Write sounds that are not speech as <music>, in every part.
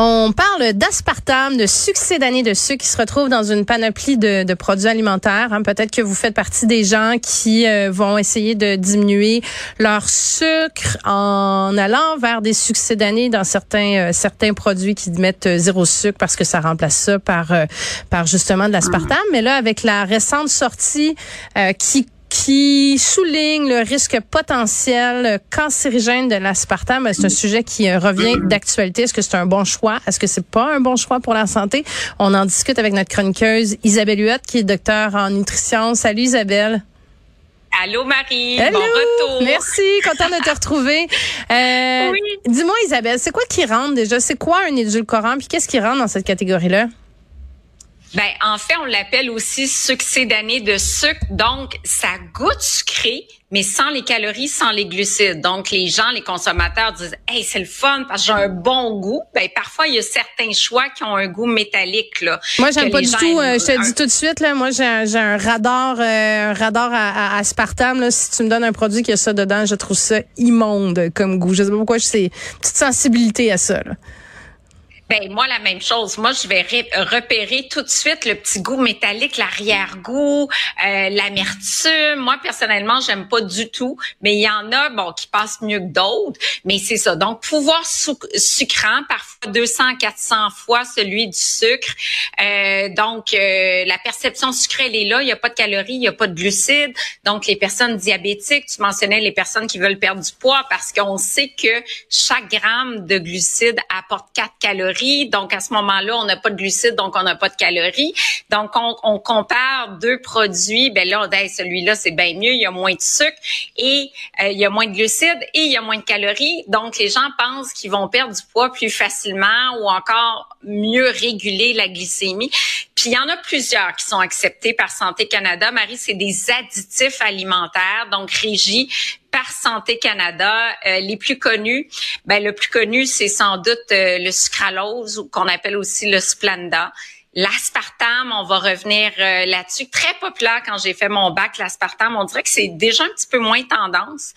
On parle d'aspartame, de succès d'année de sucre qui se retrouve dans une panoplie de, produits alimentaires. Hein. Peut-être que vous faites partie des gens qui euh, vont essayer de diminuer leur sucre en allant vers des succès d'année dans certains euh, certains produits qui mettent euh, zéro sucre parce que ça remplace ça par par justement de l'aspartame. Mais là, avec la récente sortie qui qui souligne le risque potentiel cancérigène de l'aspartame. Ben, c'est un sujet qui euh, revient d'actualité. Est-ce que c'est un bon choix? Est-ce que c'est pas un bon choix pour la santé? On en discute avec notre chroniqueuse Isabelle Huot, qui est docteur en nutrition. Salut Isabelle. Allô Marie, bon retour. Merci, content de te retrouver. <laughs> Euh, oui. Dis-moi Isabelle, c'est quoi qui rentre déjà? C'est quoi un édulcorant? Puis qu'est-ce qui rentre dans cette catégorie-là? Ben, en fait, on l'appelle aussi succès d'année de sucre. Donc, ça goûte sucré, mais sans les calories, sans les glucides. Donc, les gens, les consommateurs disent, hey, c'est le fun parce que j'ai un bon goût. Ben, parfois, il y a certains choix qui ont un goût métallique, là. Moi, j'aime pas du tout, euh, je te dis tout de suite, là, moi, j'ai un, radar, euh, un radar à, à, aspartame, là. Si tu me donnes un produit qui a ça dedans, je trouve ça immonde comme goût. Je sais pas pourquoi, j'ai une petite sensibilité à ça, là. Ben moi la même chose. Moi je vais repérer tout de suite le petit goût métallique, l'arrière-goût, euh, l'amertume. Moi personnellement j'aime pas du tout, mais il y en a bon qui passent mieux que d'autres. Mais c'est ça. Donc pouvoir sucrant, parfois 200, 400 fois celui du sucre. Euh, donc euh, la perception sucrée elle est là. Il y a pas de calories, il y a pas de glucides. Donc les personnes diabétiques, tu mentionnais les personnes qui veulent perdre du poids parce qu'on sait que chaque gramme de glucides apporte 4 calories donc, à ce moment-là, on n'a pas de glucides, donc on n'a pas de calories. Donc, on, compare deux produits. Ben là, ben, celui-là, c'est bien mieux. Il y a moins de sucre et euh, il y a moins de glucides et il y a moins de calories. Donc, les gens pensent qu'ils vont perdre du poids plus facilement ou encore mieux réguler la glycémie. Puis il y en a plusieurs qui sont acceptés par Santé Canada. Marie, c'est des additifs alimentaires, donc régis par Santé Canada. Euh, les plus connus, ben le plus connu, c'est sans doute euh, le sucralose, ou qu'on appelle aussi le Splenda. L'aspartame, on va revenir euh, là-dessus. Très populaire quand j'ai fait mon bac, l'aspartame. On dirait que c'est déjà un petit peu moins tendance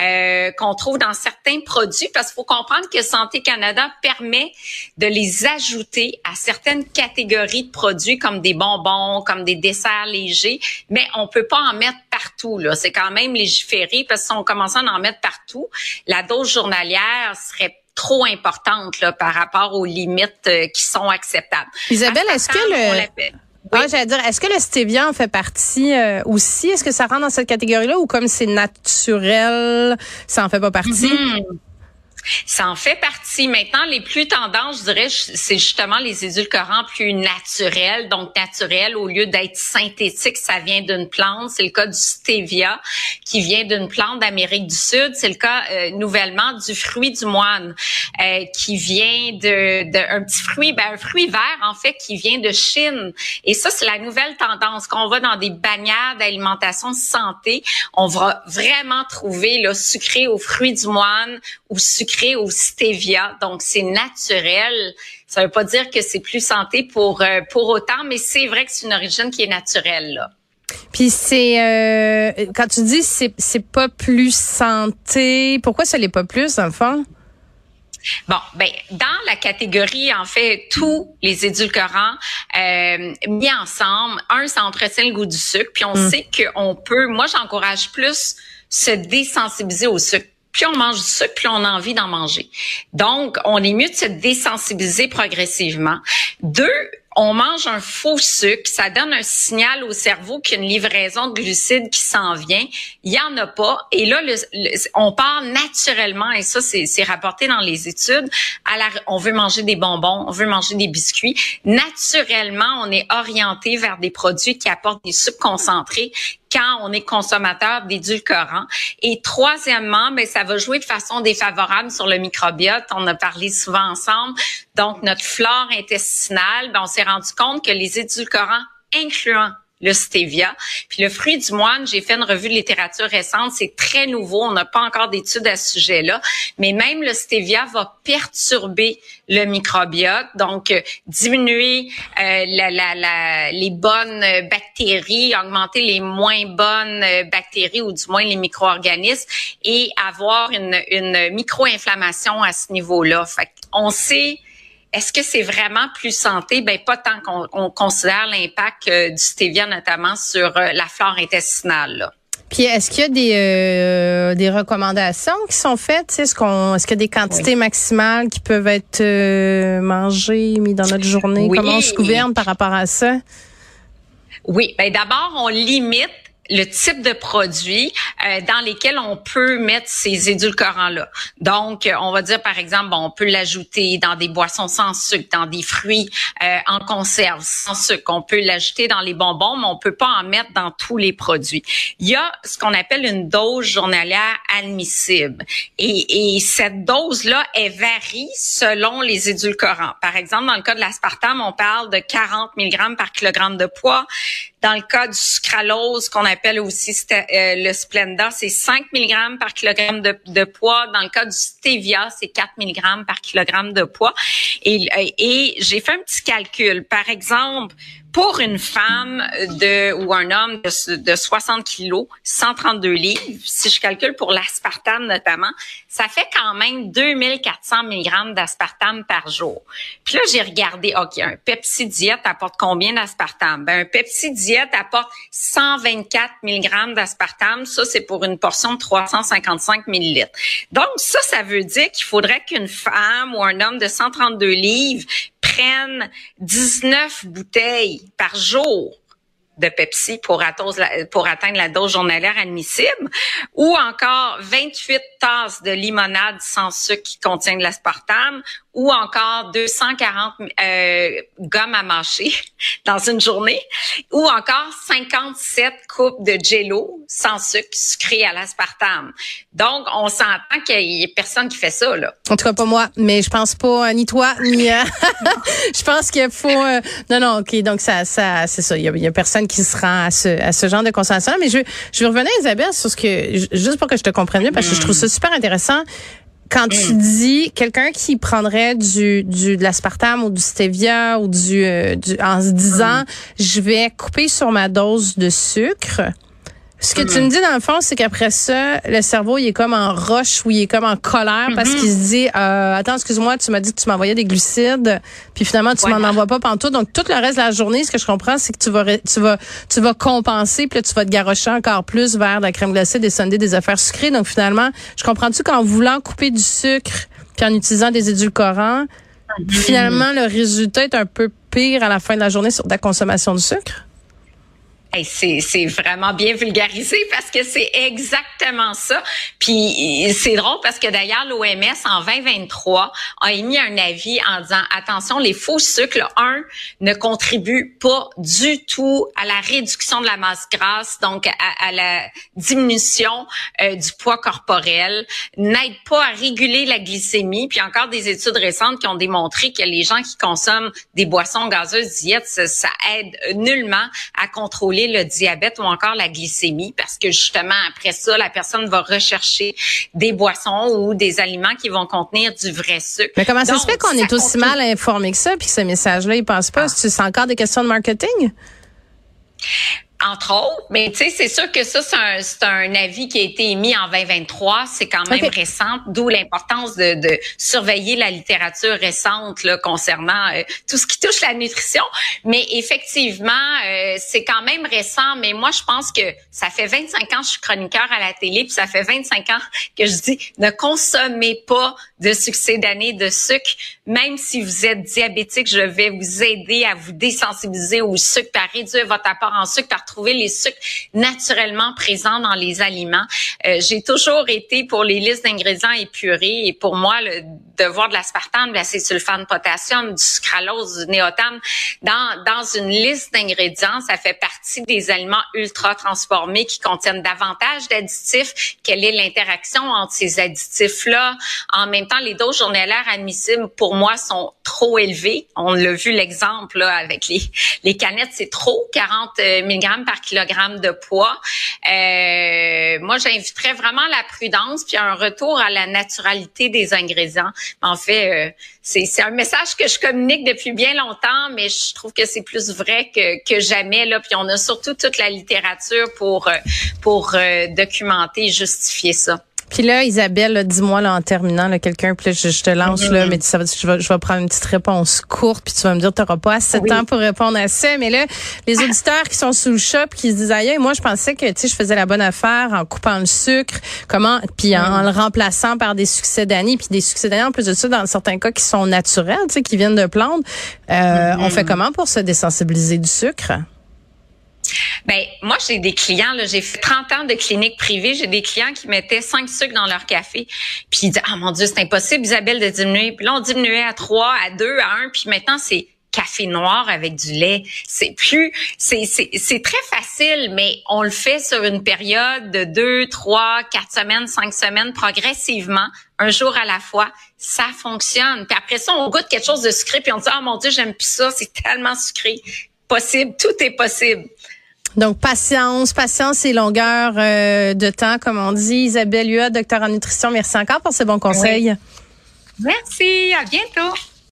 euh, qu'on trouve dans certains produits parce qu'il faut comprendre que Santé Canada permet de les ajouter à certaines catégories de produits comme des bonbons, comme des desserts légers, mais on peut pas en mettre partout. Là, c'est quand même légiféré parce que si on commençait à en mettre partout, la dose journalière serait trop importante là, par rapport aux limites euh, qui sont acceptables. Isabelle, est-ce que le... Oui. j'allais dire, est-ce que le stevia en fait partie euh, aussi? Est-ce que ça rentre dans cette catégorie-là ou comme c'est naturel, ça en fait pas partie? Mm-hmm. Ça en fait partie. Maintenant, les plus tendances, je dirais, c'est justement les édulcorants plus naturels. Donc, naturels, au lieu d'être synthétiques, ça vient d'une plante. C'est le cas du stevia, qui vient d'une plante d'Amérique du Sud. C'est le cas euh, nouvellement du fruit du moine, euh, qui vient de, de, petit fruit, ben, un fruit vert, en fait, qui vient de Chine. Et ça, c'est la nouvelle tendance. Quand on va dans des bannières d'alimentation santé, on va vraiment trouver le sucré au fruit du moine ou sucré au stevia, donc c'est naturel. Ça veut pas dire que c'est plus santé pour euh, pour autant, mais c'est vrai que c'est une origine qui est naturelle là. Puis c'est euh, quand tu dis c'est c'est pas plus santé, pourquoi ça l'est pas plus en fond? Bon, ben dans la catégorie en fait tous les édulcorants euh, mis ensemble, un ça entretient le goût du sucre, puis on mm. sait qu'on peut. Moi, j'encourage plus se désensibiliser au sucre plus on mange du sucre, plus on a envie d'en manger. Donc, on est mieux de se désensibiliser progressivement. Deux, on mange un faux sucre, ça donne un signal au cerveau qu'il livraison de glucides qui s'en vient. Il y en a pas. Et là, on part naturellement, et ça, c'est rapporté dans les études, on veut manger des bonbons, on veut manger des biscuits. Naturellement, on est orienté vers des produits qui apportent des sucres concentrés quand on est consommateur d'édulcorants. Et troisièmement, ben, ça va jouer de façon défavorable sur le microbiote. On a parlé souvent ensemble. Donc, notre flore intestinale, ben, on s'est rendu compte que les édulcorants incluant le stevia. Puis le fruit du moine, j'ai fait une revue de littérature récente, c'est très nouveau, on n'a pas encore d'études à ce sujet-là, mais même le stevia va perturber le microbiote, donc euh, diminuer euh, la, la, la, les bonnes bactéries, augmenter les moins bonnes bactéries ou du moins les micro-organismes et avoir une, une micro-inflammation à ce niveau-là. On sait est-ce que c'est vraiment plus santé? Ben pas tant qu'on considère l'impact euh, du stevia notamment sur euh, la flore intestinale. Puis est-ce qu'il y a des euh, des recommandations qui sont faites? Est-ce qu'on est-ce qu'il y a des quantités maximales qui peuvent être mangées, mis dans notre journée? Comment on se gouverne par rapport à ça? Oui, ben d'abord on limite le type de produit euh, dans lesquels on peut mettre ces édulcorants-là. Donc, euh, on va dire par exemple, bon, on peut l'ajouter dans des boissons sans sucre, dans des fruits euh, en conserve sans sucre. On peut l'ajouter dans les bonbons, mais on peut pas en mettre dans tous les produits. Il y a ce qu'on appelle une dose journalière admissible. Et, et cette dose-là, elle varie selon les édulcorants. Par exemple, dans le cas de l'aspartame, on parle de 40 mg par kilogramme de poids. Dans le cas du sucralose, aussi euh, le Splenda, c'est 5 mg par kilogramme de, poids. Dans le cas du stevia, c'est 4 mg par kilogramme de poids. Et, et j'ai fait un petit calcul. Par exemple, pour une femme de ou un homme de, de 60 kilos, 132 livres, si je calcule pour l'aspartame notamment, ça fait quand même 2400 mg d'aspartame par jour. Puis là, j'ai regardé, OK, un Pepsi Diète apporte combien d'aspartame? Ben, un Pepsi Diète apporte 124 mg d'aspartame. Ça, c'est pour une portion de 355 ml. Donc, ça, ça veut dire qu'il faudrait qu'une femme ou un homme de 132 livres prennent 19 bouteilles par jour de Pepsi pour, pour atteindre la dose journalière admissible, ou encore 28 tasses de limonade sans sucre qui contient de l'aspartame, ou encore 240 euh, gommes à mâcher <laughs> dans une journée, ou encore 57 coupes de jello sans sucre sucré à l'aspartame. Donc, on s'entend qu'il y a personne qui fait ça, là. En tout cas, pas moi, mais je pense pas, euh, ni toi, ni... Euh, <laughs> <laughs> je pense qu'il faut... Euh, non, non, OK, donc ça, ça c'est ça. Il y, a, personne qui se rend à ce, à ce genre de consommation. Mais je, je vais revenir, Isabelle, sur ce que... Juste pour que je te comprenne mieux, parce que je trouve ça super intéressant quand tu mm. dis quelqu'un qui prendrait du, du de l'aspartame ou du stevia ou du, euh, du en se disant mm. je vais couper sur ma dose de sucre ce que tu mm-hmm. me dis dans le fond, c'est qu'après ça, le cerveau il est comme en roche ou il est comme en colère parce mm-hmm. qu'il se dit euh, attends excuse-moi, tu m'as dit que tu m'envoyais des glucides, puis finalement tu m'en envoies pas pantoute. Donc tout le reste de la journée, ce que je comprends, c'est que tu vas tu vas tu vas compenser, puis là, tu vas te garrocher encore plus vers la crème glacée, des sundaes, des affaires sucrées. Donc finalement, je comprends-tu qu'en voulant couper du sucre puis en utilisant des édulcorants, mm-hmm. finalement le résultat est un peu pire à la fin de la journée sur ta consommation de sucre? C'est vraiment bien vulgarisé parce que c'est exactement ça. Puis c'est drôle parce que d'ailleurs l'OMS en 2023 a émis un avis en disant attention les faux sucres un ne contribuent pas du tout à la réduction de la masse grasse donc à, la diminution euh, du poids corporel, n'aident pas à réguler la glycémie. Puis encore des études récentes qui ont démontré que les gens qui consomment des boissons gazeuses diètes ça, ça aide nullement à contrôler le diabète ou encore la glycémie parce que justement après ça, la personne va rechercher des boissons ou des aliments qui vont contenir du vrai sucre. Mais comment ça se fait qu'on est aussi mal informé que ça puis que ce message-là, il passe pas? Ah. C'est encore des questions de marketing? Entre autres. Mais tu sais, c'est sûr que ça, c'est un, un, avis qui a été émis en 2023. C'est quand même récent, d'où l'importance de, de, surveiller la littérature récente là, concernant euh, tout ce qui touche la nutrition. Mais effectivement, euh, c'est quand même récent. Mais moi, je pense que ça fait 25 ans que je suis chroniqueur à la télé, puis ça fait 25 ans que je dis ne consommez pas de succès d'année de sucre. Même si vous êtes diabétique, je vais vous aider à vous désensibiliser au sucre, par réduire votre apport en sucre, par trouver les sucres naturellement présents dans les aliments. Euh, j'ai toujours été pour les listes d'ingrédients épurés et pour moi, le devoir de l'aspartame, de l'acésulfame potassium, du sucralose, du néotame, dans, dans une liste d'ingrédients, ça fait partie des aliments ultra transformés qui contiennent davantage d'additifs. Quelle est l'interaction entre ces additifs-là? En même temps, les doses journalières admissibles, pour moi, sont trop élevées. On l'a vu l'exemple avec les, les canettes, c'est trop, 40 euh, par kilogramme de poids. Euh, moi, j'inviterais vraiment la prudence puis un retour à la naturalité des ingrédients. En fait, euh, c'est un message que je communique depuis bien longtemps, mais je trouve que c'est plus vrai que, que jamais. Là. Puis on a surtout toute la littérature pour, euh, pour documenter et justifier ça. Puis là, Isabelle, dis-moi là, en terminant, là, quelqu'un, puis je, te lance là, mm-hmm. mais ça, je, vais, je vais prendre une petite réponse courte, puis tu vas me dire, tu n'auras pas assez de temps pour répondre à ça. Mais là, les auditeurs qui sont sous le choc, qui se disent, aïe, moi, je pensais que, tu sais, je faisais la bonne affaire en coupant le sucre, comment, puis en, le remplaçant par des succès d'année, puis des succès d'année, en plus de ça, dans certains cas qui sont naturels, tu sais, qui viennent de plantes. Euh, On fait mm-hmm. comment pour se désensibiliser du sucre? Ben moi j'ai des clients là, j'ai fait 30 ans de clinique privée, j'ai des clients qui mettaient 5 sucres dans leur café, puis ils disaient "Ah mon dieu, c'est impossible Isabelle de diminuer." Puis là on diminuait à 3, à 2, à 1, puis maintenant c'est café noir avec du lait. C'est plus, c'est, c'est, c'est très facile, mais on le fait sur une période de 2, 3, 4 semaines, 5 semaines, progressivement, un jour à la fois. Ça fonctionne. Puis après ça, on goûte quelque chose de sucré, puis on dit, ah mon Dieu, j'aime plus ça, c'est tellement sucré. Possible, tout est possible. Donc, patience, patience et longueur euh, de temps, comme on dit. Isabelle Hua, docteur en nutrition, merci encore pour ces bons conseils. Merci, à bientôt.